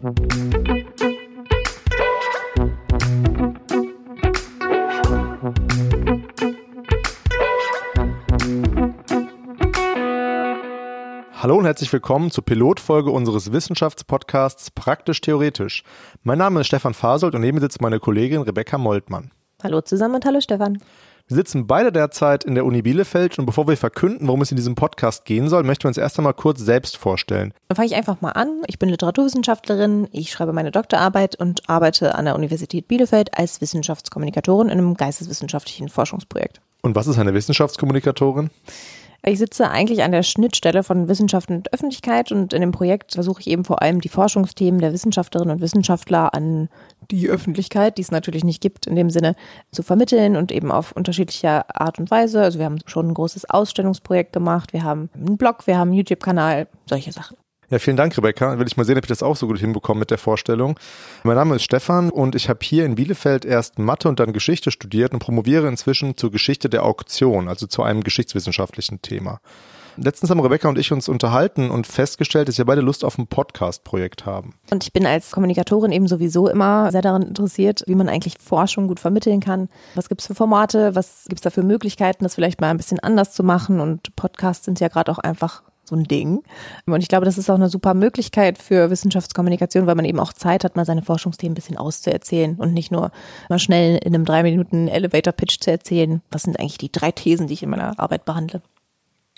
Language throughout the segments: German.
Hallo und herzlich willkommen zur Pilotfolge unseres Wissenschaftspodcasts Praktisch Theoretisch. Mein Name ist Stefan Fasold und neben mir sitzt meine Kollegin Rebecca Moltmann. Hallo zusammen und hallo Stefan. Wir sitzen beide derzeit in der Uni Bielefeld und bevor wir verkünden, worum es in diesem Podcast gehen soll, möchten wir uns erst einmal kurz selbst vorstellen. Dann fange ich einfach mal an. Ich bin Literaturwissenschaftlerin, ich schreibe meine Doktorarbeit und arbeite an der Universität Bielefeld als Wissenschaftskommunikatorin in einem geisteswissenschaftlichen Forschungsprojekt. Und was ist eine Wissenschaftskommunikatorin? Ich sitze eigentlich an der Schnittstelle von Wissenschaft und Öffentlichkeit und in dem Projekt versuche ich eben vor allem die Forschungsthemen der Wissenschaftlerinnen und Wissenschaftler an die Öffentlichkeit, die es natürlich nicht gibt, in dem Sinne zu vermitteln und eben auf unterschiedlicher Art und Weise. Also wir haben schon ein großes Ausstellungsprojekt gemacht, wir haben einen Blog, wir haben einen YouTube-Kanal, solche Sachen. Ja, vielen Dank, Rebecca. Will ich mal sehen, ob ich das auch so gut hinbekomme mit der Vorstellung. Mein Name ist Stefan und ich habe hier in Bielefeld erst Mathe und dann Geschichte studiert und promoviere inzwischen zur Geschichte der Auktion, also zu einem geschichtswissenschaftlichen Thema. Letztens haben Rebecca und ich uns unterhalten und festgestellt, dass wir beide Lust auf ein Podcast-Projekt haben. Und ich bin als Kommunikatorin eben sowieso immer sehr daran interessiert, wie man eigentlich Forschung gut vermitteln kann. Was gibt es für Formate? Was gibt es da für Möglichkeiten, das vielleicht mal ein bisschen anders zu machen? Und Podcasts sind ja gerade auch einfach so ein Ding. Und ich glaube, das ist auch eine super Möglichkeit für Wissenschaftskommunikation, weil man eben auch Zeit hat, mal seine Forschungsthemen ein bisschen auszuerzählen und nicht nur mal schnell in einem drei Minuten Elevator Pitch zu erzählen. Was sind eigentlich die drei Thesen, die ich in meiner Arbeit behandle?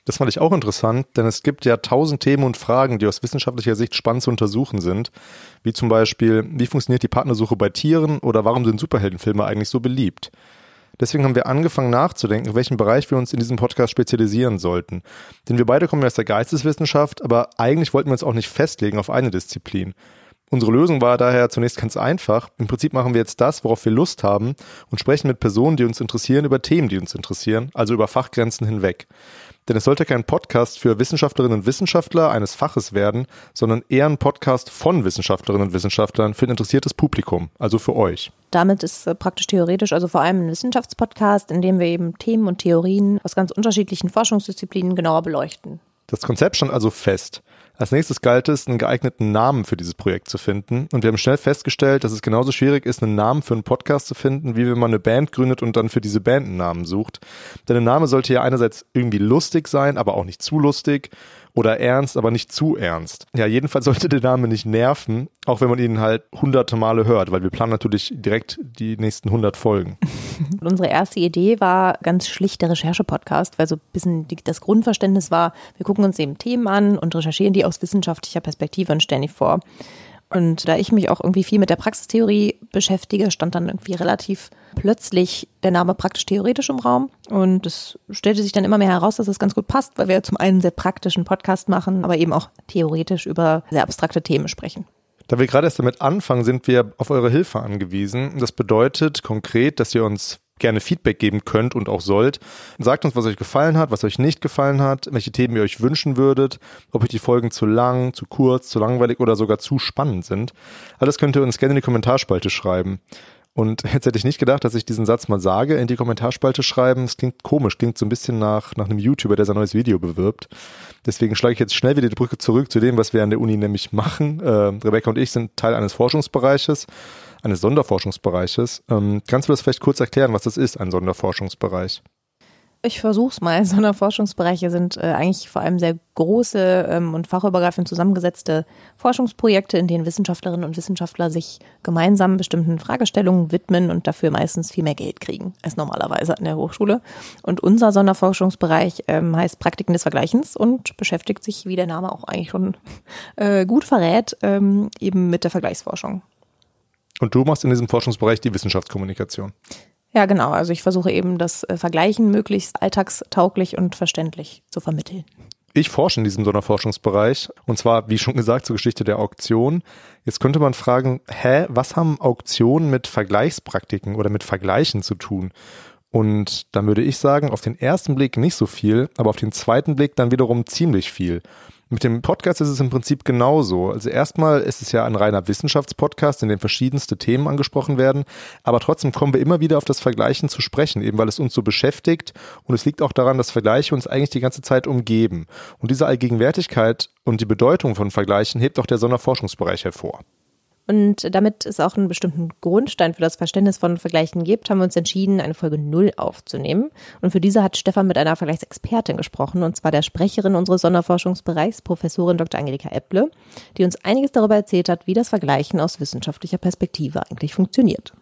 Das fand ich auch interessant, denn es gibt ja tausend Themen und Fragen, die aus wissenschaftlicher Sicht spannend zu untersuchen sind. Wie zum Beispiel, wie funktioniert die Partnersuche bei Tieren oder warum sind Superheldenfilme eigentlich so beliebt? Deswegen haben wir angefangen nachzudenken, in welchem Bereich wir uns in diesem Podcast spezialisieren sollten. Denn wir beide kommen aus der Geisteswissenschaft, aber eigentlich wollten wir uns auch nicht festlegen auf eine Disziplin. Unsere Lösung war daher zunächst ganz einfach. Im Prinzip machen wir jetzt das, worauf wir Lust haben und sprechen mit Personen, die uns interessieren, über Themen, die uns interessieren, also über Fachgrenzen hinweg. Denn es sollte kein Podcast für Wissenschaftlerinnen und Wissenschaftler eines Faches werden, sondern eher ein Podcast von Wissenschaftlerinnen und Wissenschaftlern für ein interessiertes Publikum, also für euch. Damit ist äh, praktisch theoretisch, also vor allem ein Wissenschaftspodcast, in dem wir eben Themen und Theorien aus ganz unterschiedlichen Forschungsdisziplinen genauer beleuchten. Das Konzept stand also fest. Als nächstes galt es, einen geeigneten Namen für dieses Projekt zu finden. Und wir haben schnell festgestellt, dass es genauso schwierig ist, einen Namen für einen Podcast zu finden, wie wenn man eine Band gründet und dann für diese Band einen Namen sucht. Denn der Name sollte ja einerseits irgendwie lustig sein, aber auch nicht zu lustig oder ernst, aber nicht zu ernst. Ja, jedenfalls sollte der Name nicht nerven, auch wenn man ihn halt hunderte Male hört, weil wir planen natürlich direkt die nächsten hundert Folgen. Unsere erste Idee war ganz schlicht der Recherche-Podcast, weil so ein bisschen das Grundverständnis war, wir gucken uns eben Themen an und recherchieren die aus wissenschaftlicher Perspektive und stellen vor. Und da ich mich auch irgendwie viel mit der Praxistheorie beschäftige, stand dann irgendwie relativ plötzlich der Name praktisch theoretisch im Raum. Und es stellte sich dann immer mehr heraus, dass es ganz gut passt, weil wir zum einen sehr praktischen Podcast machen, aber eben auch theoretisch über sehr abstrakte Themen sprechen. Da wir gerade erst damit anfangen, sind wir auf eure Hilfe angewiesen. Das bedeutet konkret, dass ihr uns gerne Feedback geben könnt und auch sollt. Sagt uns, was euch gefallen hat, was euch nicht gefallen hat, welche Themen ihr euch wünschen würdet, ob euch die Folgen zu lang, zu kurz, zu langweilig oder sogar zu spannend sind. Alles könnt ihr uns gerne in die Kommentarspalte schreiben. Und jetzt hätte ich nicht gedacht, dass ich diesen Satz mal sage, in die Kommentarspalte schreiben. Es klingt komisch, klingt so ein bisschen nach, nach einem YouTuber, der sein neues Video bewirbt. Deswegen schlage ich jetzt schnell wieder die Brücke zurück zu dem, was wir an der Uni nämlich machen. Äh, Rebecca und ich sind Teil eines Forschungsbereiches eines Sonderforschungsbereiches. Ähm, kannst du das vielleicht kurz erklären, was das ist, ein Sonderforschungsbereich? Ich versuch's mal. Sonderforschungsbereiche sind äh, eigentlich vor allem sehr große ähm, und fachübergreifend zusammengesetzte Forschungsprojekte, in denen Wissenschaftlerinnen und Wissenschaftler sich gemeinsam bestimmten Fragestellungen widmen und dafür meistens viel mehr Geld kriegen als normalerweise an der Hochschule. Und unser Sonderforschungsbereich ähm, heißt Praktiken des Vergleichens und beschäftigt sich, wie der Name auch eigentlich schon äh, gut verrät, ähm, eben mit der Vergleichsforschung. Und du machst in diesem Forschungsbereich die Wissenschaftskommunikation. Ja, genau. Also ich versuche eben das äh, Vergleichen möglichst alltagstauglich und verständlich zu vermitteln. Ich forsche in diesem Sonderforschungsbereich und zwar, wie schon gesagt, zur Geschichte der Auktion. Jetzt könnte man fragen, hä, was haben Auktionen mit Vergleichspraktiken oder mit Vergleichen zu tun? Und dann würde ich sagen, auf den ersten Blick nicht so viel, aber auf den zweiten Blick dann wiederum ziemlich viel. Mit dem Podcast ist es im Prinzip genauso. Also erstmal ist es ja ein reiner Wissenschaftspodcast, in dem verschiedenste Themen angesprochen werden, aber trotzdem kommen wir immer wieder auf das Vergleichen zu sprechen, eben weil es uns so beschäftigt und es liegt auch daran, dass Vergleiche uns eigentlich die ganze Zeit umgeben. Und diese Allgegenwärtigkeit und die Bedeutung von Vergleichen hebt auch der Sonderforschungsbereich hervor. Und damit es auch einen bestimmten Grundstein für das Verständnis von Vergleichen gibt, haben wir uns entschieden, eine Folge Null aufzunehmen. Und für diese hat Stefan mit einer Vergleichsexpertin gesprochen, und zwar der Sprecherin unseres Sonderforschungsbereichs, Professorin Dr. Angelika Epple, die uns einiges darüber erzählt hat, wie das Vergleichen aus wissenschaftlicher Perspektive eigentlich funktioniert.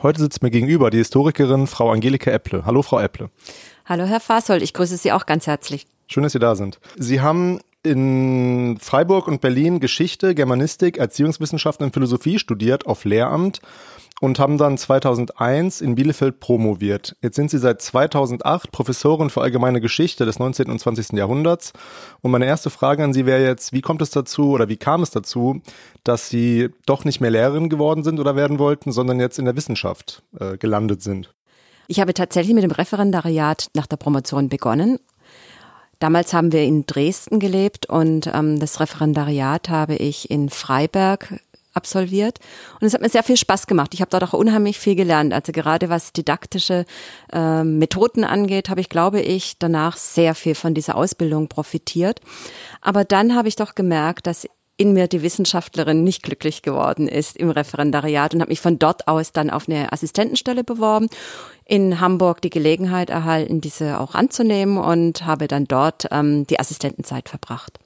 Heute sitzt mir gegenüber die Historikerin Frau Angelika Epple. Hallo, Frau Epple. Hallo, Herr Fasold. Ich grüße Sie auch ganz herzlich. Schön, dass Sie da sind. Sie haben in Freiburg und Berlin Geschichte, Germanistik, Erziehungswissenschaften und Philosophie studiert auf Lehramt und haben dann 2001 in Bielefeld promoviert. Jetzt sind Sie seit 2008 Professorin für allgemeine Geschichte des 19. und 20. Jahrhunderts. Und meine erste Frage an Sie wäre jetzt, wie kommt es dazu oder wie kam es dazu, dass Sie doch nicht mehr Lehrerin geworden sind oder werden wollten, sondern jetzt in der Wissenschaft äh, gelandet sind? Ich habe tatsächlich mit dem Referendariat nach der Promotion begonnen Damals haben wir in Dresden gelebt und ähm, das Referendariat habe ich in Freiberg absolviert und es hat mir sehr viel Spaß gemacht. Ich habe dort auch unheimlich viel gelernt. Also gerade was didaktische äh, Methoden angeht, habe ich, glaube ich, danach sehr viel von dieser Ausbildung profitiert. Aber dann habe ich doch gemerkt, dass in mir die Wissenschaftlerin nicht glücklich geworden ist im Referendariat und habe mich von dort aus dann auf eine Assistentenstelle beworben, in Hamburg die Gelegenheit erhalten, diese auch anzunehmen und habe dann dort ähm, die Assistentenzeit verbracht.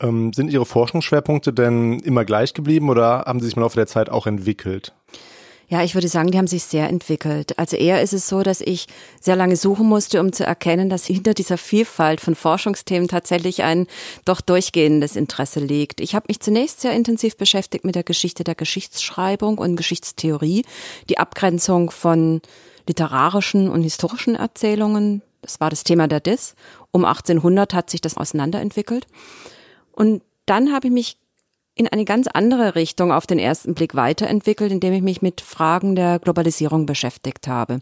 Ähm, sind Ihre Forschungsschwerpunkte denn immer gleich geblieben oder haben sie sich im Laufe der Zeit auch entwickelt? Ja, ich würde sagen, die haben sich sehr entwickelt. Also eher ist es so, dass ich sehr lange suchen musste, um zu erkennen, dass hinter dieser Vielfalt von Forschungsthemen tatsächlich ein doch durchgehendes Interesse liegt. Ich habe mich zunächst sehr intensiv beschäftigt mit der Geschichte der Geschichtsschreibung und Geschichtstheorie, die Abgrenzung von literarischen und historischen Erzählungen. Das war das Thema der DIS. Um 1800 hat sich das auseinanderentwickelt. Und dann habe ich mich in eine ganz andere Richtung auf den ersten Blick weiterentwickelt, indem ich mich mit Fragen der Globalisierung beschäftigt habe.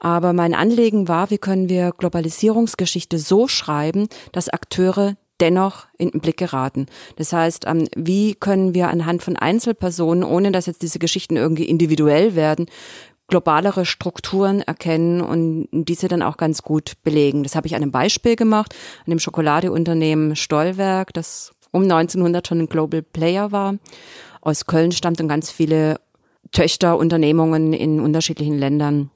Aber mein Anliegen war, wie können wir Globalisierungsgeschichte so schreiben, dass Akteure dennoch in den Blick geraten. Das heißt, ähm, wie können wir anhand von Einzelpersonen, ohne dass jetzt diese Geschichten irgendwie individuell werden, globalere Strukturen erkennen und diese dann auch ganz gut belegen. Das habe ich an einem Beispiel gemacht, an dem Schokoladeunternehmen Stollwerk, das um 1900 schon ein Global Player war. Aus Köln stammten ganz viele Töchterunternehmungen in unterschiedlichen Ländern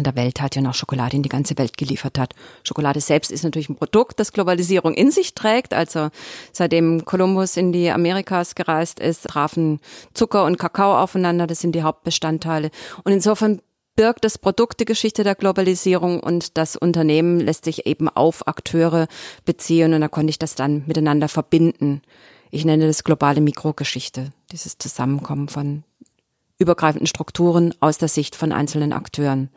der Welt hat ja noch Schokolade in die ganze Welt geliefert hat. Schokolade selbst ist natürlich ein Produkt, das Globalisierung in sich trägt. Also seitdem Kolumbus in die Amerikas gereist ist, trafen Zucker und Kakao aufeinander. Das sind die Hauptbestandteile. Und insofern birgt das Produkt die Geschichte der Globalisierung und das Unternehmen lässt sich eben auf Akteure beziehen und da konnte ich das dann miteinander verbinden. Ich nenne das globale Mikrogeschichte, dieses Zusammenkommen von übergreifenden Strukturen aus der Sicht von einzelnen Akteuren.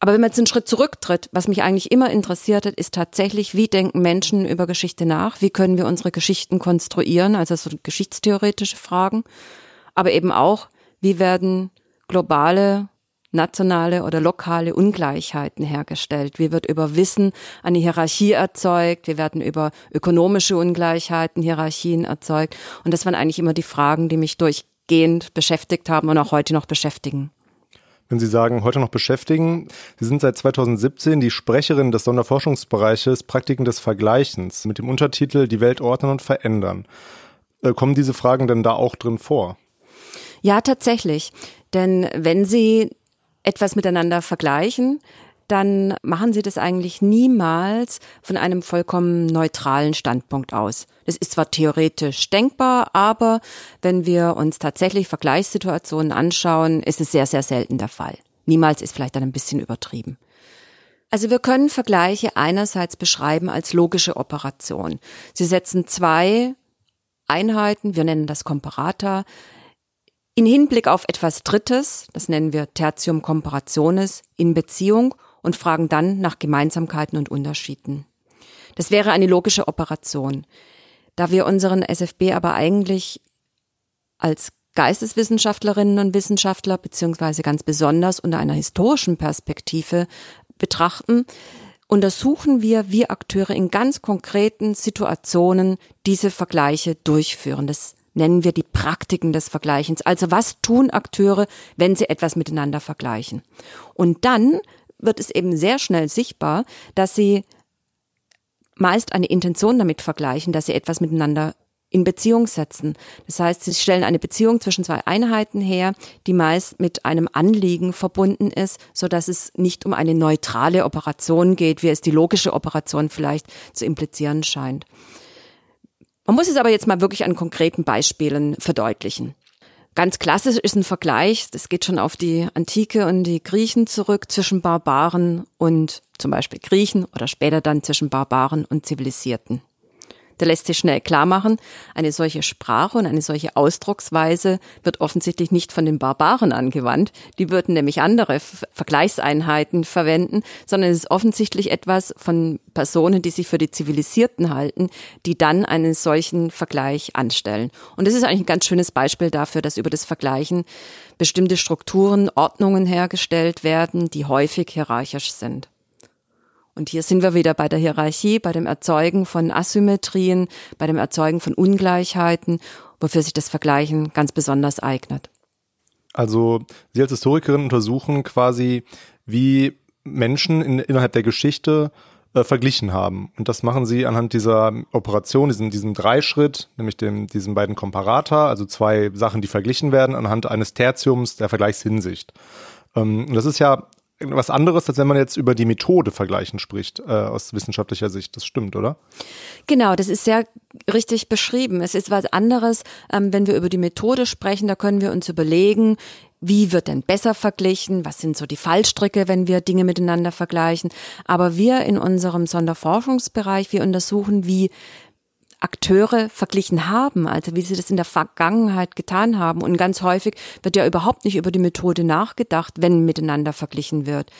Aber wenn man jetzt einen Schritt zurücktritt, was mich eigentlich immer interessiert hat, ist tatsächlich, wie denken Menschen über Geschichte nach? Wie können wir unsere Geschichten konstruieren? Also so geschichtstheoretische Fragen. Aber eben auch, wie werden globale nationale oder lokale Ungleichheiten hergestellt. Wie wird über Wissen eine Hierarchie erzeugt? Wir werden über ökonomische Ungleichheiten, Hierarchien erzeugt. Und das waren eigentlich immer die Fragen, die mich durchgehend beschäftigt haben und auch heute noch beschäftigen. Wenn Sie sagen, heute noch beschäftigen, Sie sind seit 2017 die Sprecherin des Sonderforschungsbereiches Praktiken des Vergleichens mit dem Untertitel Die Welt ordnen und verändern. Äh, kommen diese Fragen denn da auch drin vor? Ja, tatsächlich. Denn wenn Sie etwas miteinander vergleichen, dann machen sie das eigentlich niemals von einem vollkommen neutralen Standpunkt aus. Das ist zwar theoretisch denkbar, aber wenn wir uns tatsächlich Vergleichssituationen anschauen, ist es sehr, sehr selten der Fall. Niemals ist vielleicht dann ein bisschen übertrieben. Also wir können Vergleiche einerseits beschreiben als logische Operation. Sie setzen zwei Einheiten, wir nennen das Komparata, in Hinblick auf etwas Drittes, das nennen wir Tertium Comparationis, in Beziehung und fragen dann nach Gemeinsamkeiten und Unterschieden. Das wäre eine logische Operation. Da wir unseren SFB aber eigentlich als Geisteswissenschaftlerinnen und Wissenschaftler beziehungsweise ganz besonders unter einer historischen Perspektive betrachten, untersuchen wir, wie Akteure in ganz konkreten Situationen diese Vergleiche durchführen. Das nennen wir die Praktiken des Vergleichens. Also was tun Akteure, wenn sie etwas miteinander vergleichen? Und dann wird es eben sehr schnell sichtbar, dass sie meist eine Intention damit vergleichen, dass sie etwas miteinander in Beziehung setzen. Das heißt, sie stellen eine Beziehung zwischen zwei Einheiten her, die meist mit einem Anliegen verbunden ist, so dass es nicht um eine neutrale Operation geht, wie es die logische Operation vielleicht zu implizieren scheint. Man muss es aber jetzt mal wirklich an konkreten Beispielen verdeutlichen. Ganz klassisch ist ein Vergleich, das geht schon auf die Antike und die Griechen zurück, zwischen Barbaren und zum Beispiel Griechen oder später dann zwischen Barbaren und Zivilisierten. Da lässt sich schnell klar machen, eine solche Sprache und eine solche Ausdrucksweise wird offensichtlich nicht von den Barbaren angewandt. Die würden nämlich andere Vergleichseinheiten verwenden, sondern es ist offensichtlich etwas von Personen, die sich für die Zivilisierten halten, die dann einen solchen Vergleich anstellen. Und das ist eigentlich ein ganz schönes Beispiel dafür, dass über das Vergleichen bestimmte Strukturen, Ordnungen hergestellt werden, die häufig hierarchisch sind. Und hier sind wir wieder bei der Hierarchie, bei dem Erzeugen von Asymmetrien, bei dem Erzeugen von Ungleichheiten, wofür sich das Vergleichen ganz besonders eignet. Also Sie als Historikerin untersuchen quasi, wie Menschen in, innerhalb der Geschichte äh, verglichen haben. Und das machen Sie anhand dieser Operation, diesem, diesem Dreischritt, nämlich dem, diesen beiden Komparata, also zwei Sachen, die verglichen werden, anhand eines Tertiums der Vergleichshinsicht. Ähm, das ist ja was anderes, als wenn man jetzt über die Methode vergleichen spricht, äh, aus wissenschaftlicher Sicht. Das stimmt, oder? Genau, das ist sehr richtig beschrieben. Es ist was anderes, ähm, wenn wir über die Methode sprechen, da können wir uns überlegen, wie wird denn besser verglichen? Was sind so die Fallstricke, wenn wir Dinge miteinander vergleichen? Aber wir in unserem Sonderforschungsbereich, wir untersuchen, wie Akteure verglichen haben, also wie sie das in der Vergangenheit getan haben. Und ganz häufig wird ja überhaupt nicht über die Methode nachgedacht, wenn miteinander verglichen wird.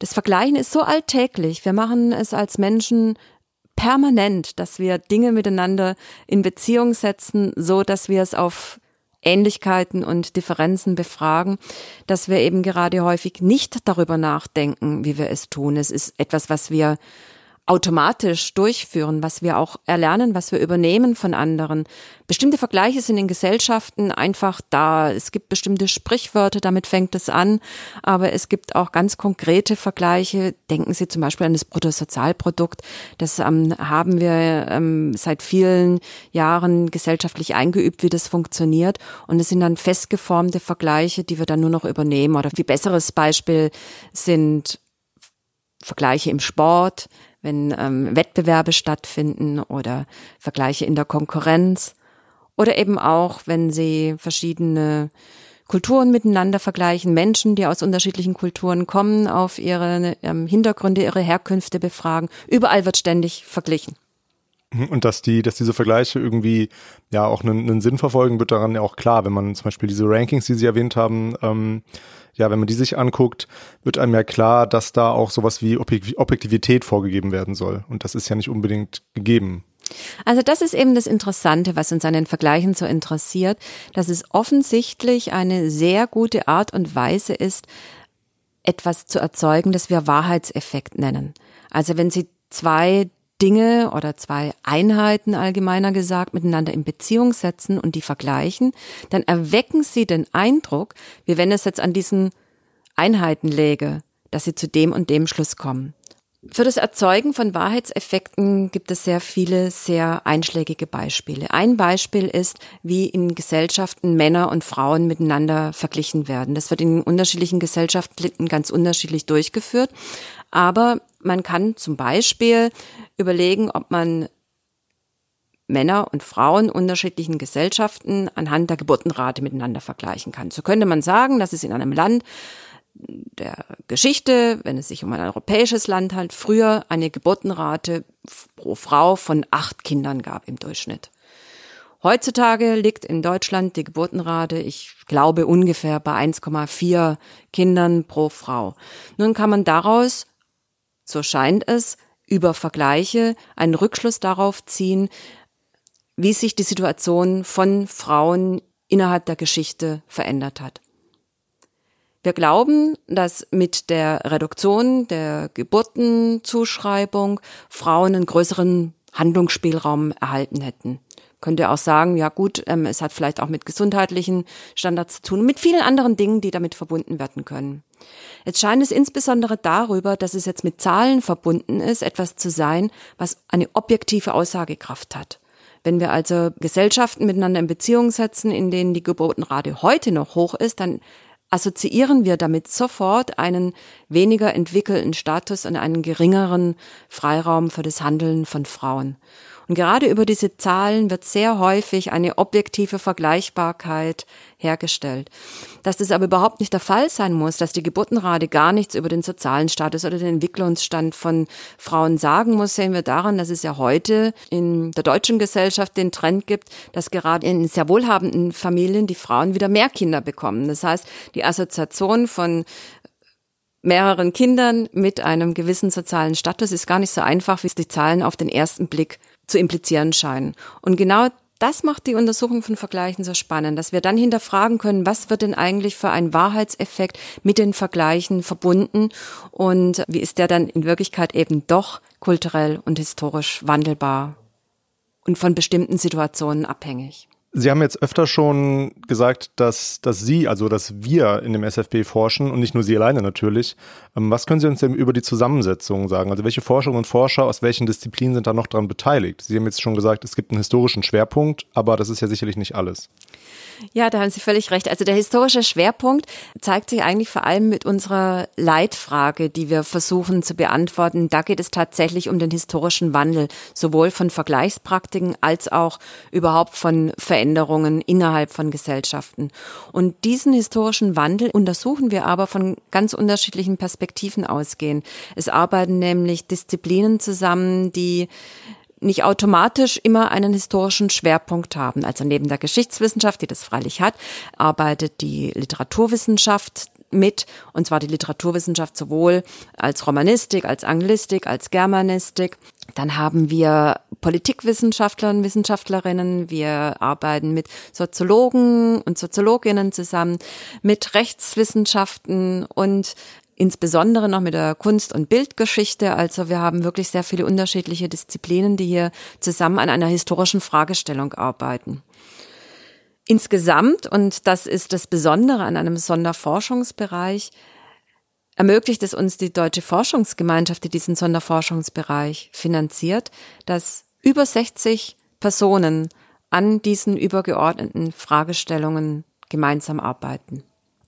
Das Vergleichen ist so alltäglich. Wir machen es als Menschen permanent, dass wir Dinge miteinander in Beziehung setzen, so dass wir es auf Ähnlichkeiten und Differenzen befragen, dass wir eben gerade häufig nicht darüber nachdenken, wie wir es tun. Es ist etwas, was wir automatisch durchführen, was wir auch erlernen, was wir übernehmen von anderen. Bestimmte Vergleiche sind in Gesellschaften einfach da. Es gibt bestimmte Sprichwörter, damit fängt es an, aber es gibt auch ganz konkrete Vergleiche. Denken Sie zum Beispiel an das Bruttosozialprodukt. Das ähm, haben wir ähm, seit vielen Jahren gesellschaftlich eingeübt, wie das funktioniert. Und es sind dann festgeformte Vergleiche, die wir dann nur noch übernehmen. Oder wie besseres Beispiel sind Vergleiche im Sport, wenn ähm, Wettbewerbe stattfinden oder Vergleiche in der Konkurrenz oder eben auch, wenn sie verschiedene Kulturen miteinander vergleichen, Menschen, die aus unterschiedlichen Kulturen kommen, auf ihre ähm, Hintergründe, ihre Herkünfte befragen. Überall wird ständig verglichen. Mhm, und dass die, dass diese Vergleiche irgendwie ja auch einen, einen Sinn verfolgen, wird daran ja auch klar, wenn man zum Beispiel diese Rankings, die Sie erwähnt haben, ähm, ja, wenn man die sich anguckt, wird einem ja klar, dass da auch sowas wie Objektivität vorgegeben werden soll. Und das ist ja nicht unbedingt gegeben. Also das ist eben das Interessante, was uns an den Vergleichen so interessiert, dass es offensichtlich eine sehr gute Art und Weise ist, etwas zu erzeugen, das wir Wahrheitseffekt nennen. Also wenn Sie zwei Dinge oder zwei Einheiten allgemeiner gesagt miteinander in Beziehung setzen und die vergleichen, dann erwecken sie den Eindruck, wie wenn es jetzt an diesen Einheiten läge, dass sie zu dem und dem Schluss kommen. Für das Erzeugen von Wahrheitseffekten gibt es sehr viele sehr einschlägige Beispiele. Ein Beispiel ist, wie in Gesellschaften Männer und Frauen miteinander verglichen werden. Das wird in unterschiedlichen Gesellschaften ganz unterschiedlich durchgeführt. Aber man kann zum Beispiel überlegen, ob man Männer und Frauen unterschiedlichen Gesellschaften anhand der Geburtenrate miteinander vergleichen kann. So könnte man sagen, dass es in einem Land der Geschichte, wenn es sich um ein europäisches Land handelt, früher eine Geburtenrate pro Frau von acht Kindern gab im Durchschnitt. Heutzutage liegt in Deutschland die Geburtenrate, ich glaube, ungefähr bei 1,4 Kindern pro Frau. Nun kann man daraus so scheint es, über Vergleiche einen Rückschluss darauf ziehen, wie sich die Situation von Frauen innerhalb der Geschichte verändert hat. Wir glauben, dass mit der Reduktion der Geburtenzuschreibung Frauen einen größeren Handlungsspielraum erhalten hätten. Könnte auch sagen, ja gut, ähm, es hat vielleicht auch mit gesundheitlichen Standards zu tun, mit vielen anderen Dingen, die damit verbunden werden können. Jetzt scheint es insbesondere darüber, dass es jetzt mit Zahlen verbunden ist, etwas zu sein, was eine objektive Aussagekraft hat. Wenn wir also Gesellschaften miteinander in Beziehung setzen, in denen die Geburtenrate heute noch hoch ist, dann assoziieren wir damit sofort einen weniger entwickelten Status und einen geringeren Freiraum für das Handeln von Frauen. Und gerade über diese Zahlen wird sehr häufig eine objektive Vergleichbarkeit hergestellt. Dass das aber überhaupt nicht der Fall sein muss, dass die Geburtenrate gar nichts über den sozialen Status oder den Entwicklungsstand von Frauen sagen muss, sehen wir daran, dass es ja heute in der deutschen Gesellschaft den Trend gibt, dass gerade in sehr wohlhabenden Familien die Frauen wieder mehr Kinder bekommen. Das heißt, die Assoziation von mehreren Kindern mit einem gewissen sozialen Status ist gar nicht so einfach, wie es die Zahlen auf den ersten Blick zu implizieren scheinen. Und genau das macht die Untersuchung von Vergleichen so spannend, dass wir dann hinterfragen können, was wird denn eigentlich für ein Wahrheitseffekt mit den Vergleichen verbunden und wie ist der dann in Wirklichkeit eben doch kulturell und historisch wandelbar und von bestimmten Situationen abhängig. Sie haben jetzt öfter schon gesagt, dass, dass Sie, also dass wir in dem SFB forschen und nicht nur Sie alleine natürlich. Ähm, was können Sie uns denn über die Zusammensetzung sagen? Also welche Forscherinnen und Forscher aus welchen Disziplinen sind da noch dran beteiligt? Sie haben jetzt schon gesagt, es gibt einen historischen Schwerpunkt, aber das ist ja sicherlich nicht alles. Ja, da haben Sie völlig recht. Also der historische Schwerpunkt zeigt sich eigentlich vor allem mit unserer Leitfrage, die wir versuchen zu beantworten. Da geht es tatsächlich um den historischen Wandel, sowohl von Vergleichspraktiken als auch überhaupt von Veränderungen innerhalb von Gesellschaften. Und diesen historischen Wandel untersuchen wir aber von ganz unterschiedlichen Perspektiven ausgehen. Es arbeiten nämlich Disziplinen zusammen, die nicht automatisch immer einen historischen Schwerpunkt haben. Also neben der Geschichtswissenschaft, die das freilich hat, arbeitet die Literaturwissenschaft mit, und zwar die Literaturwissenschaft sowohl als Romanistik, als Anglistik, als Germanistik. Dann haben wir Politikwissenschaftler und Wissenschaftlerinnen. Wir arbeiten mit Soziologen und Soziologinnen zusammen, mit Rechtswissenschaften und insbesondere noch mit der Kunst- und Bildgeschichte. Also wir haben wirklich sehr viele unterschiedliche Disziplinen, die hier zusammen an einer historischen Fragestellung arbeiten. Insgesamt, und das ist das Besondere an einem Sonderforschungsbereich, ermöglicht es uns die Deutsche Forschungsgemeinschaft, die diesen Sonderforschungsbereich finanziert, dass über 60 Personen an diesen übergeordneten Fragestellungen gemeinsam arbeiten.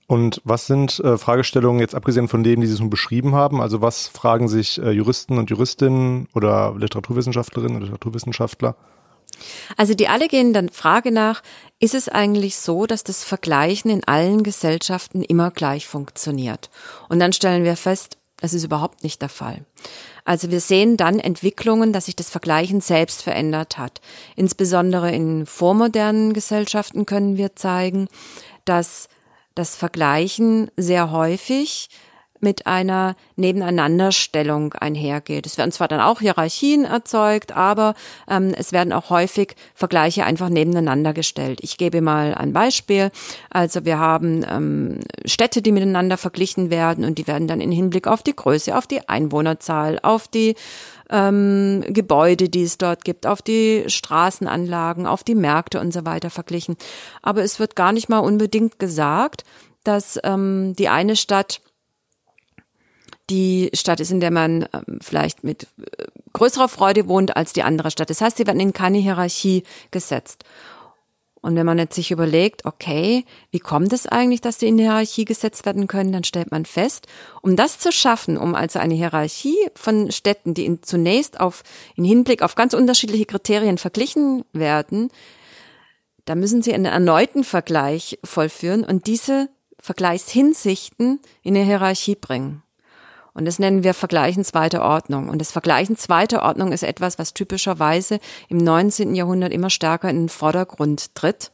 Und was sind äh, Fragestellungen jetzt abgesehen von denen, die Sie schon beschrieben haben? Also was fragen sich äh, Juristen und Juristinnen oder Literaturwissenschaftlerinnen oder Literaturwissenschaftler? Also die alle gehen dann Frage nach, ist es eigentlich so, dass das Vergleichen in allen Gesellschaften immer gleich funktioniert? Und dann stellen wir fest, es ist überhaupt nicht der Fall. Also wir sehen dann Entwicklungen, dass sich das Vergleichen selbst verändert hat. Insbesondere in vormodernen Gesellschaften können wir zeigen, dass das Vergleichen sehr häufig mit einer Nebeneinanderstellung einhergeht. Es werden zwar dann auch Hierarchien erzeugt, aber ähm, es werden auch häufig Vergleiche einfach nebeneinander gestellt. Ich gebe mal ein Beispiel. Also wir haben ähm, Städte, die miteinander verglichen werden und die werden dann in Hinblick auf die Größe, auf die Einwohnerzahl, auf die ähm, Gebäude, die es dort gibt, auf die Straßenanlagen, auf die Märkte und so weiter verglichen. Aber es wird gar nicht mal unbedingt gesagt, dass ähm, die eine Stadt die Stadt ist, in der man ähm, vielleicht mit äh, größerer Freude wohnt als die andere Stadt. Das heißt, sie werden in keine Hierarchie gesetzt. Und wenn man jetzt sich überlegt, okay, wie kommt es eigentlich, dass die in die Hierarchie gesetzt werden können, dann stellt man fest, um das zu schaffen, um also eine Hierarchie von Städten, die in, zunächst auf, in Hinblick auf ganz unterschiedliche Kriterien verglichen werden, da müssen sie einen erneuten Vergleich vollführen und diese Vergleichshinsichten in eine Hierarchie bringen. Und das nennen wir Vergleichen zweiter Ordnung. Und das Vergleichen zweiter Ordnung ist etwas, was typischerweise im 19. Jahrhundert immer stärker in den Vordergrund tritt.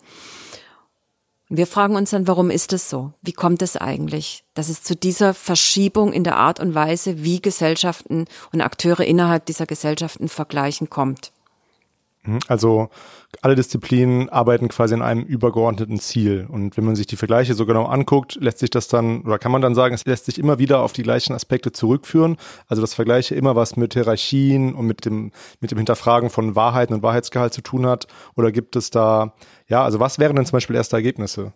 Und wir fragen uns dann, warum ist es so? Wie kommt es eigentlich, dass es zu dieser Verschiebung in der Art und Weise, wie Gesellschaften und Akteure innerhalb dieser Gesellschaften vergleichen kommt? Mhm. Also alle Disziplinen arbeiten quasi an einem übergeordneten Ziel. Und wenn man sich die Vergleiche so genau anguckt, lässt sich das dann, oder kann man dann sagen, es lässt sich immer wieder auf die gleichen Aspekte zurückführen. Also dass Vergleiche immer was mit Hierarchien und mit dem, mit dem Hinterfragen von Wahrheiten und Wahrheitsgehalt zu tun hat. Oder gibt es da, ja, also was wären denn zum Beispiel erste Ergebnisse?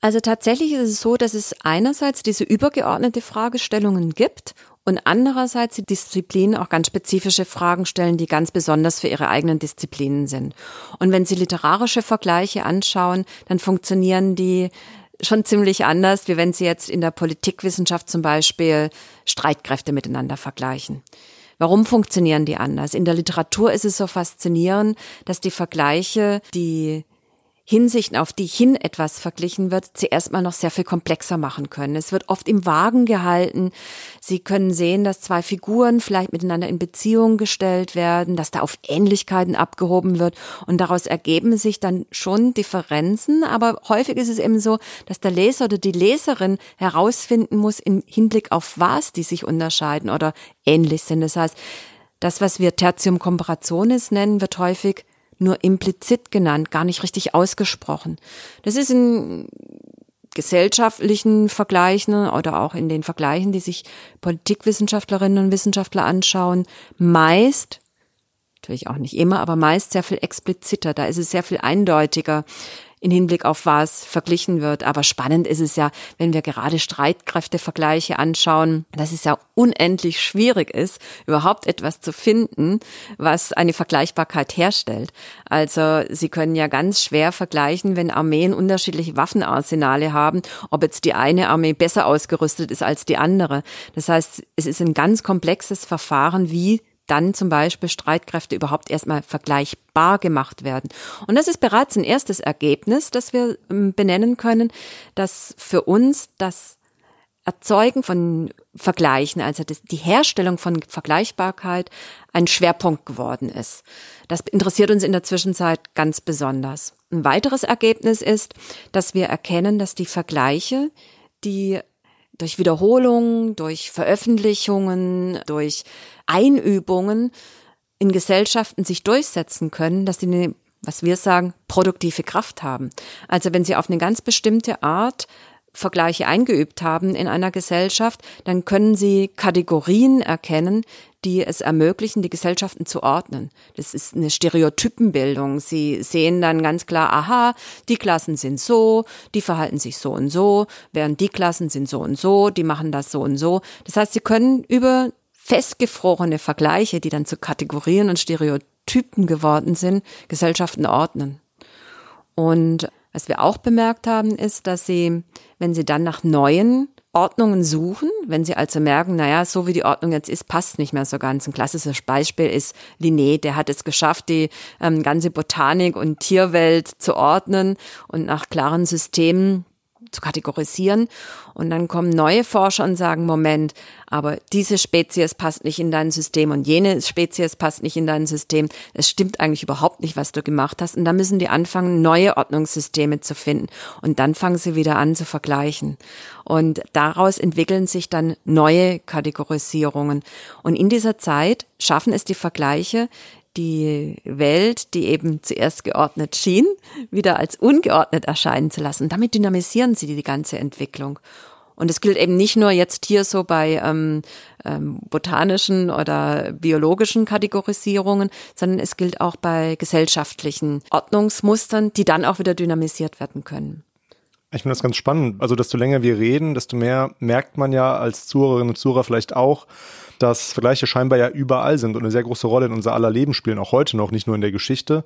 Also tatsächlich ist es so, dass es einerseits diese übergeordnete Fragestellungen gibt und andererseits die Disziplinen auch ganz spezifische Fragen stellen, die ganz besonders für ihre eigenen Disziplinen sind. Und wenn Sie literarische Vergleiche anschauen, dann funktionieren die schon ziemlich anders, wie wenn Sie jetzt in der Politikwissenschaft zum Beispiel Streitkräfte miteinander vergleichen. Warum funktionieren die anders? In der Literatur ist es so faszinierend, dass die Vergleiche die Hinsichten, auf die hin etwas verglichen wird, sie erstmal noch sehr viel komplexer machen können. Es wird oft im Wagen gehalten. Sie können sehen, dass zwei Figuren vielleicht miteinander in Beziehung gestellt werden, dass da auf Ähnlichkeiten abgehoben wird und daraus ergeben sich dann schon Differenzen. Aber häufig ist es eben so, dass der Leser oder die Leserin herausfinden muss, im Hinblick auf was die sich unterscheiden oder ähnlich sind. Das heißt, das, was wir Tertium Comparationis nennen, wird häufig nur implizit genannt, gar nicht richtig ausgesprochen. Das ist in gesellschaftlichen Vergleichen oder auch in den Vergleichen, die sich Politikwissenschaftlerinnen und Wissenschaftler anschauen, meist, natürlich auch nicht immer, aber meist sehr viel expliziter. Da ist es sehr viel eindeutiger, in Hinblick auf was verglichen wird. Aber spannend ist es ja, wenn wir gerade Streitkräftevergleiche anschauen, dass es ja unendlich schwierig ist, überhaupt etwas zu finden, was eine Vergleichbarkeit herstellt. Also Sie können ja ganz schwer vergleichen, wenn Armeen unterschiedliche Waffenarsenale haben, ob jetzt die eine Armee besser ausgerüstet ist als die andere. Das heißt, es ist ein ganz komplexes Verfahren, wie dann zum Beispiel Streitkräfte überhaupt erstmal vergleichbar gemacht werden. Und das ist bereits ein erstes Ergebnis, das wir ähm, benennen können, dass für uns das Erzeugen von Vergleichen, also die Herstellung von Vergleichbarkeit ein Schwerpunkt geworden ist. Das interessiert uns in der Zwischenzeit ganz besonders. Ein weiteres Ergebnis ist, dass wir erkennen, dass die Vergleiche, die durch Wiederholungen, durch Veröffentlichungen, durch Einübungen in Gesellschaften sich durchsetzen können, dass sie eine, was wir sagen, produktive Kraft haben. Also wenn sie auf eine ganz bestimmte Art Vergleiche eingeübt haben in einer Gesellschaft, dann können sie Kategorien erkennen, die es ermöglichen, die Gesellschaften zu ordnen. Das ist eine Stereotypenbildung. Sie sehen dann ganz klar, aha, die Klassen sind so, die verhalten sich so und so, während die Klassen sind so und so, die machen das so und so. Das heißt, sie können über festgefrorene Vergleiche, die dann zu Kategorien und Stereotypen geworden sind, Gesellschaften ordnen. Und was wir auch bemerkt haben, ist, dass sie, wenn sie dann nach neuen Ordnungen suchen, wenn sie also merken, naja, so wie die Ordnung jetzt ist, passt nicht mehr so ganz. Ein klassisches Beispiel ist Linné, der hat es geschafft, die ähm, ganze Botanik und Tierwelt zu ordnen und nach klaren Systemen zu kategorisieren. Und dann kommen neue Forscher und sagen, Moment, aber diese Spezies passt nicht in dein System und jene Spezies passt nicht in dein System. Es stimmt eigentlich überhaupt nicht, was du gemacht hast. Und da müssen die anfangen, neue Ordnungssysteme zu finden. Und dann fangen sie wieder an zu vergleichen. Und daraus entwickeln sich dann neue Kategorisierungen. Und in dieser Zeit schaffen es die Vergleiche, die Welt, die eben zuerst geordnet schien, wieder als ungeordnet erscheinen zu lassen. Damit dynamisieren sie die ganze Entwicklung. Und es gilt eben nicht nur jetzt hier so bei ähm, ähm, botanischen oder biologischen Kategorisierungen, sondern es gilt auch bei gesellschaftlichen Ordnungsmustern, die dann auch wieder dynamisiert werden können. Ich finde das ganz spannend. Also desto länger wir reden, desto mehr merkt man ja als Zuhörerinnen und Zuhörer vielleicht auch, dass Vergleiche scheinbar ja überall sind und eine sehr große Rolle in unser aller Leben spielen, auch heute noch, nicht nur in der Geschichte.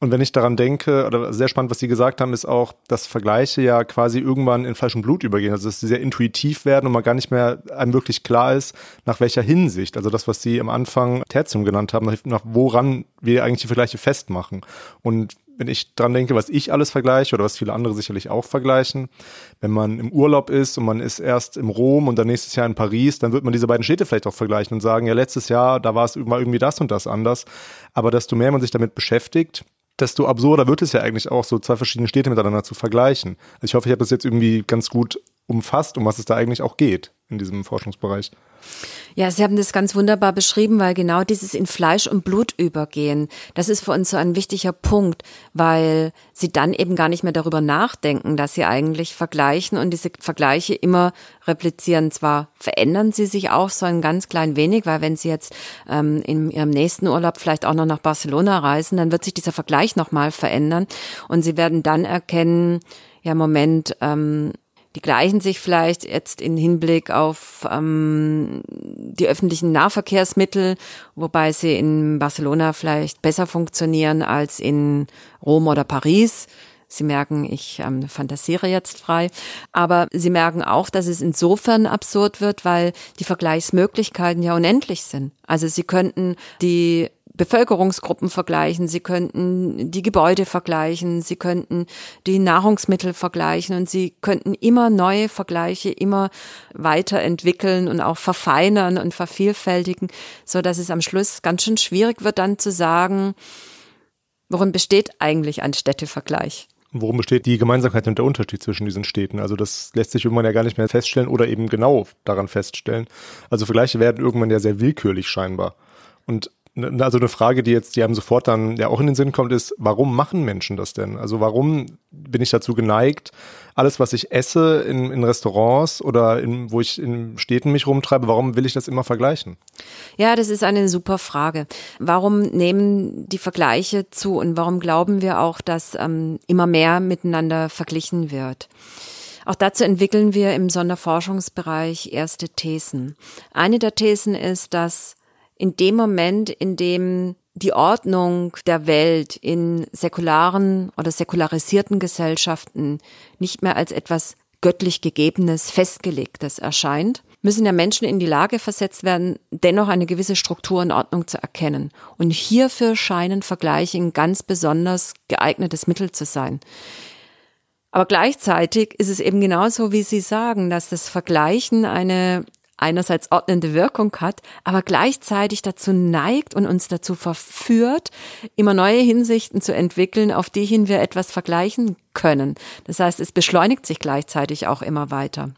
Und wenn ich daran denke, oder sehr spannend, was Sie gesagt haben, ist auch, dass Vergleiche ja quasi irgendwann in Fleisch und Blut übergehen. Also dass sie sehr intuitiv werden und man gar nicht mehr einem wirklich klar ist, nach welcher Hinsicht. Also das, was Sie am Anfang Tertium genannt haben, nach, woran wir eigentlich die Vergleiche festmachen. Und wenn ich dran denke, was ich alles vergleiche oder was viele andere sicherlich auch vergleichen, wenn man im Urlaub ist und man ist erst im Rom und dann nächstes Jahr in Paris, dann wird man diese beiden Städte vielleicht auch vergleichen und sagen, ja, letztes Jahr, da war es irgendwie das und das anders. Aber desto mehr man sich damit beschäftigt, desto absurder wird es ja eigentlich auch, so zwei verschiedene Städte miteinander zu vergleichen. Also ich hoffe, ich habe das jetzt irgendwie ganz gut umfasst, um was es da eigentlich auch geht in diesem Forschungsbereich. Ja, Sie haben das ganz wunderbar beschrieben, weil genau dieses in Fleisch und Blut übergehen, das ist für uns so ein wichtiger Punkt, weil Sie dann eben gar nicht mehr darüber nachdenken, dass Sie eigentlich vergleichen und diese Vergleiche immer replizieren. Zwar verändern sie sich auch so ein ganz klein wenig, weil wenn Sie jetzt ähm, in Ihrem nächsten Urlaub vielleicht auch noch nach Barcelona reisen, dann wird sich dieser Vergleich nochmal verändern und Sie werden dann erkennen, ja, Moment, ähm, die gleichen sich vielleicht jetzt in Hinblick auf ähm, die öffentlichen Nahverkehrsmittel, wobei sie in Barcelona vielleicht besser funktionieren als in Rom oder Paris. Sie merken, ich ähm, fantasiere jetzt frei. Aber Sie merken auch, dass es insofern absurd wird, weil die Vergleichsmöglichkeiten ja unendlich sind. Also Sie könnten die Bevölkerungsgruppen vergleichen, sie könnten die Gebäude vergleichen, sie könnten die Nahrungsmittel vergleichen und sie könnten immer neue Vergleiche immer weiterentwickeln und auch verfeinern und vervielfältigen, so dass es am Schluss ganz schön schwierig wird dann zu sagen, worin besteht eigentlich ein Städtevergleich? Worum besteht die Gemeinsamkeit und der Unterschied zwischen diesen Städten? Also das lässt sich irgendwann ja gar nicht mehr feststellen oder eben genau daran feststellen. Also Vergleiche werden irgendwann ja sehr willkürlich scheinbar. Und also eine Frage, die jetzt, die einem sofort dann ja auch in den Sinn kommt, ist, warum machen Menschen das denn? Also warum bin ich dazu geneigt, alles, was ich esse in, in Restaurants oder in, wo ich in Städten mich rumtreibe, warum will ich das immer vergleichen? Ja, das ist eine super Frage. Warum nehmen die Vergleiche zu und warum glauben wir auch, dass ähm, immer mehr miteinander verglichen wird? Auch dazu entwickeln wir im Sonderforschungsbereich erste Thesen. Eine der Thesen ist, dass in dem Moment, in dem die Ordnung der Welt in säkularen oder säkularisierten Gesellschaften nicht mehr als etwas göttlich gegebenes, festgelegtes erscheint, müssen ja Menschen in die Lage versetzt werden, dennoch eine gewisse Struktur und Ordnung zu erkennen. Und hierfür scheinen Vergleiche ein ganz besonders geeignetes Mittel zu sein. Aber gleichzeitig ist es eben genauso, wie Sie sagen, dass das Vergleichen eine einerseits ordnende Wirkung hat, aber gleichzeitig dazu neigt und uns dazu verführt, immer neue Hinsichten zu entwickeln, auf die hin wir etwas vergleichen können. Das heißt, es beschleunigt sich gleichzeitig auch immer weiter.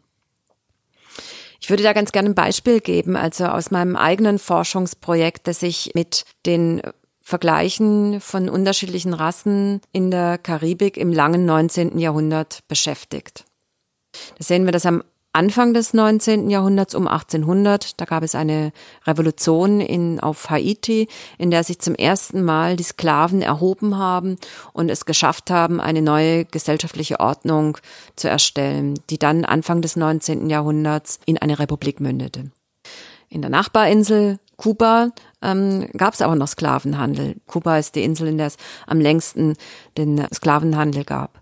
Ich würde da ganz gerne ein Beispiel geben, also aus meinem eigenen Forschungsprojekt, das sich mit den Vergleichen von unterschiedlichen Rassen in der Karibik im langen 19. Jahrhundert beschäftigt. Da sehen wir das am Anfang des 19. Jahrhunderts um 1800, da gab es eine Revolution in, auf Haiti, in der sich zum ersten Mal die Sklaven erhoben haben und es geschafft haben, eine neue gesellschaftliche Ordnung zu erstellen, die dann Anfang des 19. Jahrhunderts in eine Republik mündete. In der Nachbarinsel Kuba ähm, gab es aber noch Sklavenhandel. Kuba ist die Insel, in der es am längsten den Sklavenhandel gab.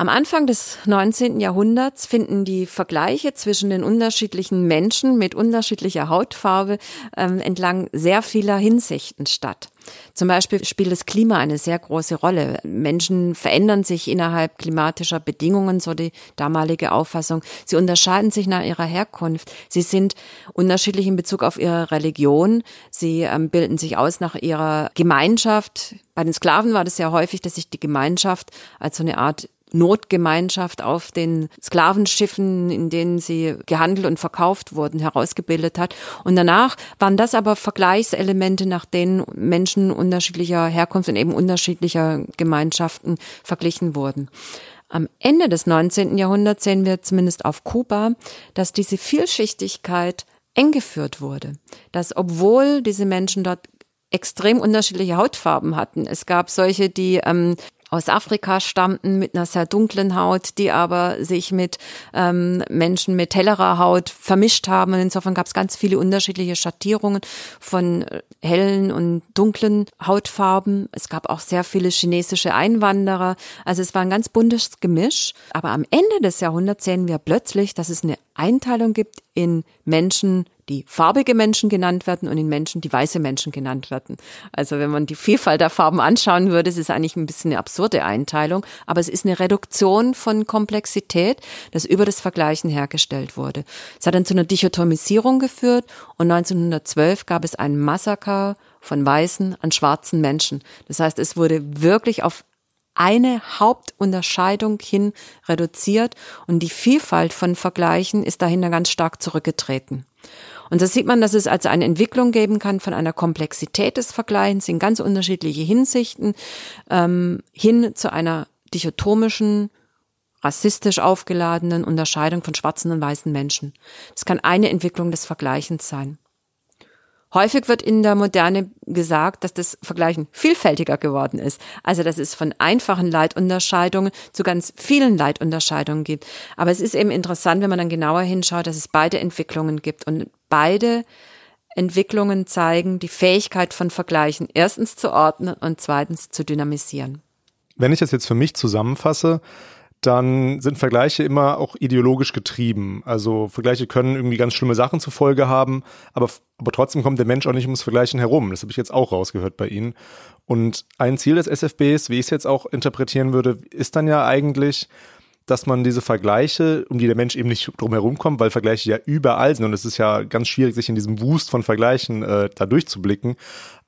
Am Anfang des 19. Jahrhunderts finden die Vergleiche zwischen den unterschiedlichen Menschen mit unterschiedlicher Hautfarbe ähm, entlang sehr vieler Hinsichten statt. Zum Beispiel spielt das Klima eine sehr große Rolle. Menschen verändern sich innerhalb klimatischer Bedingungen, so die damalige Auffassung. Sie unterscheiden sich nach ihrer Herkunft. Sie sind unterschiedlich in Bezug auf ihre Religion. Sie ähm, bilden sich aus nach ihrer Gemeinschaft. Bei den Sklaven war das sehr häufig, dass sich die Gemeinschaft als so eine Art Notgemeinschaft auf den Sklavenschiffen, in denen sie gehandelt und verkauft wurden, herausgebildet hat. Und danach waren das aber Vergleichselemente, nach denen Menschen unterschiedlicher Herkunft und eben unterschiedlicher Gemeinschaften verglichen wurden. Am Ende des 19. Jahrhunderts sehen wir zumindest auf Kuba, dass diese Vielschichtigkeit eng geführt wurde. Dass obwohl diese Menschen dort extrem unterschiedliche Hautfarben hatten. Es gab solche, die ähm, aus Afrika stammten mit einer sehr dunklen Haut, die aber sich mit ähm, Menschen mit hellerer Haut vermischt haben. Und insofern gab es ganz viele unterschiedliche Schattierungen von äh, hellen und dunklen Hautfarben. Es gab auch sehr viele chinesische Einwanderer. Also es war ein ganz buntes Gemisch. Aber am Ende des Jahrhunderts sehen wir plötzlich, dass es eine Einteilung gibt in Menschen, die farbige Menschen genannt werden und in Menschen, die weiße Menschen genannt werden. Also wenn man die Vielfalt der Farben anschauen würde, ist es eigentlich ein bisschen eine absurde Einteilung, aber es ist eine Reduktion von Komplexität, das über das Vergleichen hergestellt wurde. Es hat dann zu einer Dichotomisierung geführt und 1912 gab es ein Massaker von weißen an schwarzen Menschen. Das heißt, es wurde wirklich auf eine Hauptunterscheidung hin reduziert und die Vielfalt von Vergleichen ist dahinter ganz stark zurückgetreten. Und da sieht man, dass es also eine Entwicklung geben kann von einer Komplexität des Vergleichens in ganz unterschiedliche Hinsichten ähm, hin zu einer dichotomischen, rassistisch aufgeladenen Unterscheidung von schwarzen und weißen Menschen. Das kann eine Entwicklung des Vergleichens sein. Häufig wird in der Moderne gesagt, dass das Vergleichen vielfältiger geworden ist. Also, dass es von einfachen Leitunterscheidungen zu ganz vielen Leitunterscheidungen gibt. Aber es ist eben interessant, wenn man dann genauer hinschaut, dass es beide Entwicklungen gibt und beide Entwicklungen zeigen die Fähigkeit von Vergleichen erstens zu ordnen und zweitens zu dynamisieren. Wenn ich das jetzt für mich zusammenfasse, dann sind Vergleiche immer auch ideologisch getrieben. Also Vergleiche können irgendwie ganz schlimme Sachen zur Folge haben, aber, aber trotzdem kommt der Mensch auch nicht ums Vergleichen herum. Das habe ich jetzt auch rausgehört bei Ihnen. Und ein Ziel des SFBs, wie ich es jetzt auch interpretieren würde, ist dann ja eigentlich, dass man diese Vergleiche, um die der Mensch eben nicht drum herum kommt, weil Vergleiche ja überall sind und es ist ja ganz schwierig, sich in diesem Wust von Vergleichen äh, da durchzublicken.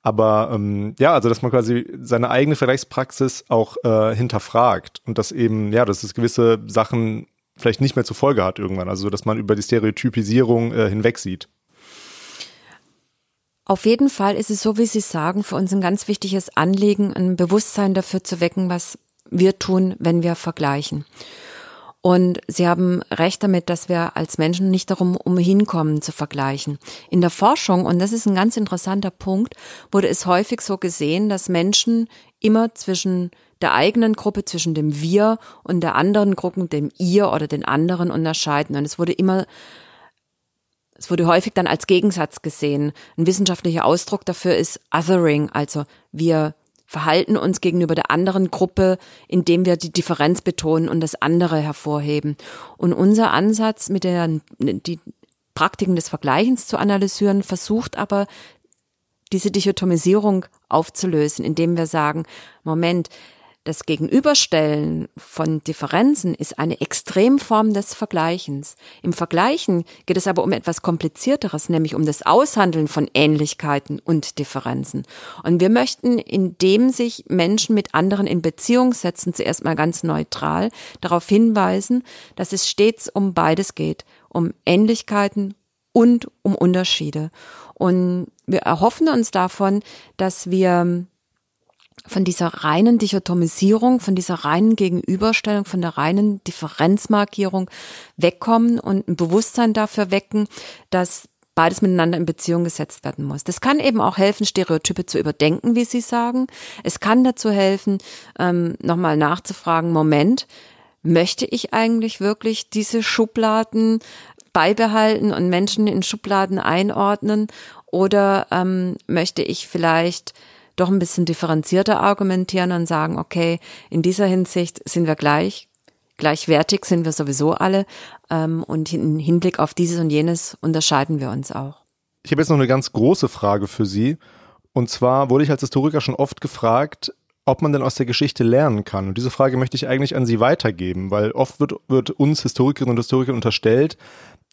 Aber ähm, ja, also dass man quasi seine eigene Vergleichspraxis auch äh, hinterfragt und dass eben, ja, dass es gewisse Sachen vielleicht nicht mehr zur Folge hat irgendwann. Also dass man über die Stereotypisierung äh, hinweg sieht. Auf jeden Fall ist es so, wie Sie sagen, für uns ein ganz wichtiges Anliegen, ein Bewusstsein dafür zu wecken, was wir tun, wenn wir vergleichen. Und Sie haben recht damit, dass wir als Menschen nicht darum umhinkommen zu vergleichen. In der Forschung, und das ist ein ganz interessanter Punkt, wurde es häufig so gesehen, dass Menschen immer zwischen der eigenen Gruppe, zwischen dem Wir und der anderen Gruppe, dem Ihr oder den anderen unterscheiden. Und es wurde immer es wurde häufig dann als Gegensatz gesehen. Ein wissenschaftlicher Ausdruck dafür ist Othering, also wir verhalten uns gegenüber der anderen Gruppe, indem wir die Differenz betonen und das andere hervorheben. Und unser Ansatz mit der, die Praktiken des Vergleichens zu analysieren, versucht aber, diese Dichotomisierung aufzulösen, indem wir sagen, Moment, das Gegenüberstellen von Differenzen ist eine Extremform des Vergleichens. Im Vergleichen geht es aber um etwas Komplizierteres, nämlich um das Aushandeln von Ähnlichkeiten und Differenzen. Und wir möchten, indem sich Menschen mit anderen in Beziehung setzen, zuerst mal ganz neutral darauf hinweisen, dass es stets um beides geht, um Ähnlichkeiten und um Unterschiede. Und wir erhoffen uns davon, dass wir von dieser reinen Dichotomisierung, von dieser reinen Gegenüberstellung, von der reinen Differenzmarkierung wegkommen und ein Bewusstsein dafür wecken, dass beides miteinander in Beziehung gesetzt werden muss. Das kann eben auch helfen, Stereotype zu überdenken, wie Sie sagen. Es kann dazu helfen, ähm, nochmal nachzufragen, Moment, möchte ich eigentlich wirklich diese Schubladen beibehalten und Menschen in Schubladen einordnen? Oder ähm, möchte ich vielleicht doch ein bisschen differenzierter argumentieren und sagen, okay, in dieser Hinsicht sind wir gleich, gleichwertig sind wir sowieso alle ähm, und im Hinblick auf dieses und jenes unterscheiden wir uns auch. Ich habe jetzt noch eine ganz große Frage für Sie. Und zwar wurde ich als Historiker schon oft gefragt, ob man denn aus der Geschichte lernen kann. Und diese Frage möchte ich eigentlich an Sie weitergeben, weil oft wird, wird uns Historikerinnen und Historikern unterstellt,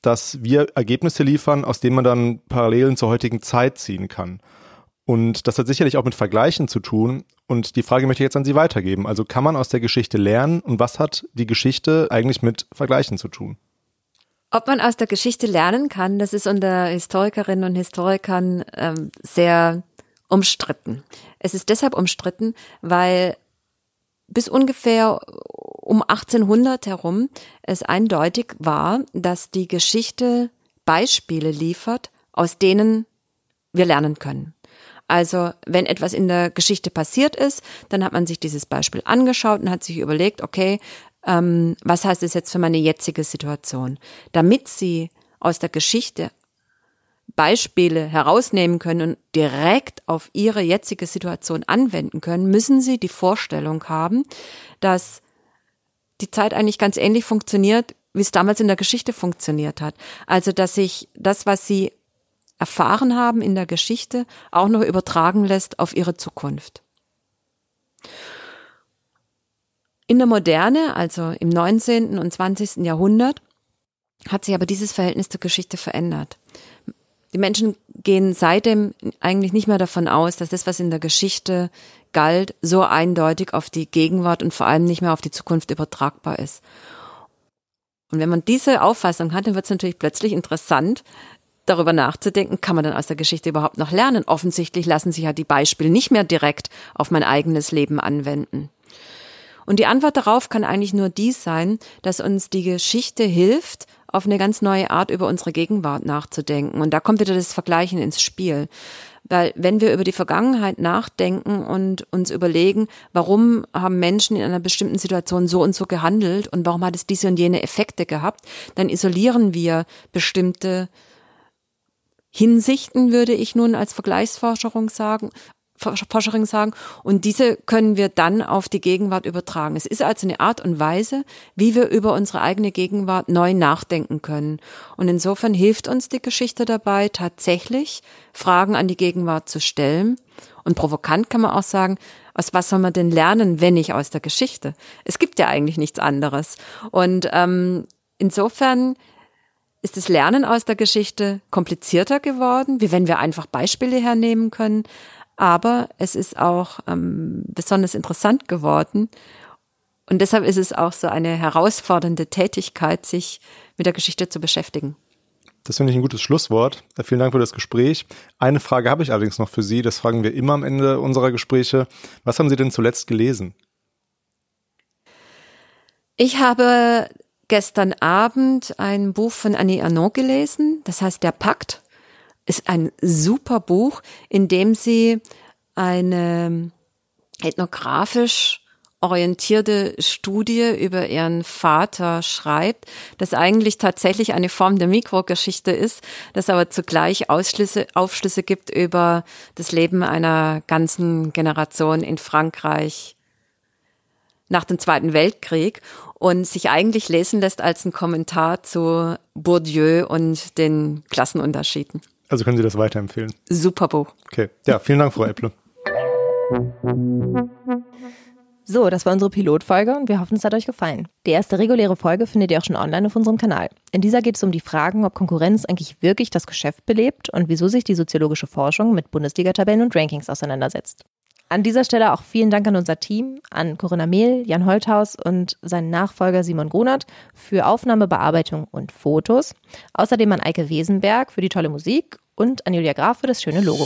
dass wir Ergebnisse liefern, aus denen man dann Parallelen zur heutigen Zeit ziehen kann. Und das hat sicherlich auch mit Vergleichen zu tun. Und die Frage möchte ich jetzt an Sie weitergeben. Also kann man aus der Geschichte lernen und was hat die Geschichte eigentlich mit Vergleichen zu tun? Ob man aus der Geschichte lernen kann, das ist unter Historikerinnen und Historikern ähm, sehr umstritten. Es ist deshalb umstritten, weil bis ungefähr um 1800 herum es eindeutig war, dass die Geschichte Beispiele liefert, aus denen wir lernen können. Also wenn etwas in der Geschichte passiert ist, dann hat man sich dieses Beispiel angeschaut und hat sich überlegt, okay, ähm, was heißt es jetzt für meine jetzige Situation? Damit Sie aus der Geschichte Beispiele herausnehmen können und direkt auf Ihre jetzige Situation anwenden können, müssen Sie die Vorstellung haben, dass die Zeit eigentlich ganz ähnlich funktioniert, wie es damals in der Geschichte funktioniert hat. Also, dass sich das, was Sie erfahren haben in der Geschichte, auch noch übertragen lässt auf ihre Zukunft. In der Moderne, also im 19. und 20. Jahrhundert, hat sich aber dieses Verhältnis zur Geschichte verändert. Die Menschen gehen seitdem eigentlich nicht mehr davon aus, dass das, was in der Geschichte galt, so eindeutig auf die Gegenwart und vor allem nicht mehr auf die Zukunft übertragbar ist. Und wenn man diese Auffassung hat, dann wird es natürlich plötzlich interessant, darüber nachzudenken, kann man dann aus der Geschichte überhaupt noch lernen? Offensichtlich lassen sich ja die Beispiele nicht mehr direkt auf mein eigenes Leben anwenden. Und die Antwort darauf kann eigentlich nur dies sein, dass uns die Geschichte hilft, auf eine ganz neue Art über unsere Gegenwart nachzudenken. Und da kommt wieder das Vergleichen ins Spiel. Weil wenn wir über die Vergangenheit nachdenken und uns überlegen, warum haben Menschen in einer bestimmten Situation so und so gehandelt und warum hat es diese und jene Effekte gehabt, dann isolieren wir bestimmte Hinsichten, würde ich nun als Vergleichsforschung sagen, Forscherin sagen. Und diese können wir dann auf die Gegenwart übertragen. Es ist also eine Art und Weise, wie wir über unsere eigene Gegenwart neu nachdenken können. Und insofern hilft uns die Geschichte dabei, tatsächlich Fragen an die Gegenwart zu stellen. Und provokant kann man auch sagen, aus was soll man denn lernen, wenn nicht aus der Geschichte? Es gibt ja eigentlich nichts anderes. Und ähm, insofern ist das Lernen aus der Geschichte komplizierter geworden, wie wenn wir einfach Beispiele hernehmen können. Aber es ist auch ähm, besonders interessant geworden. Und deshalb ist es auch so eine herausfordernde Tätigkeit, sich mit der Geschichte zu beschäftigen. Das finde ich ein gutes Schlusswort. Vielen Dank für das Gespräch. Eine Frage habe ich allerdings noch für Sie. Das fragen wir immer am Ende unserer Gespräche. Was haben Sie denn zuletzt gelesen? Ich habe gestern Abend ein Buch von Annie Arnaud gelesen, das heißt Der Pakt. Ist ein super Buch, in dem sie eine ethnografisch orientierte Studie über ihren Vater schreibt, das eigentlich tatsächlich eine Form der Mikrogeschichte ist, das aber zugleich Ausschlüsse, Aufschlüsse gibt über das Leben einer ganzen Generation in Frankreich nach dem Zweiten Weltkrieg und sich eigentlich lesen lässt als ein Kommentar zu Bourdieu und den Klassenunterschieden. Also können Sie das weiterempfehlen? Super Buch. Okay, ja, vielen Dank, Frau Epple. So, das war unsere Pilotfolge und wir hoffen, es hat euch gefallen. Die erste reguläre Folge findet ihr auch schon online auf unserem Kanal. In dieser geht es um die Fragen, ob Konkurrenz eigentlich wirklich das Geschäft belebt und wieso sich die soziologische Forschung mit Bundesliga-Tabellen und Rankings auseinandersetzt. An dieser Stelle auch vielen Dank an unser Team, an Corinna Mehl, Jan Holthaus und seinen Nachfolger Simon Grunert für Aufnahme, Bearbeitung und Fotos. Außerdem an Eike Wesenberg für die tolle Musik und an Julia Graf für das schöne Logo.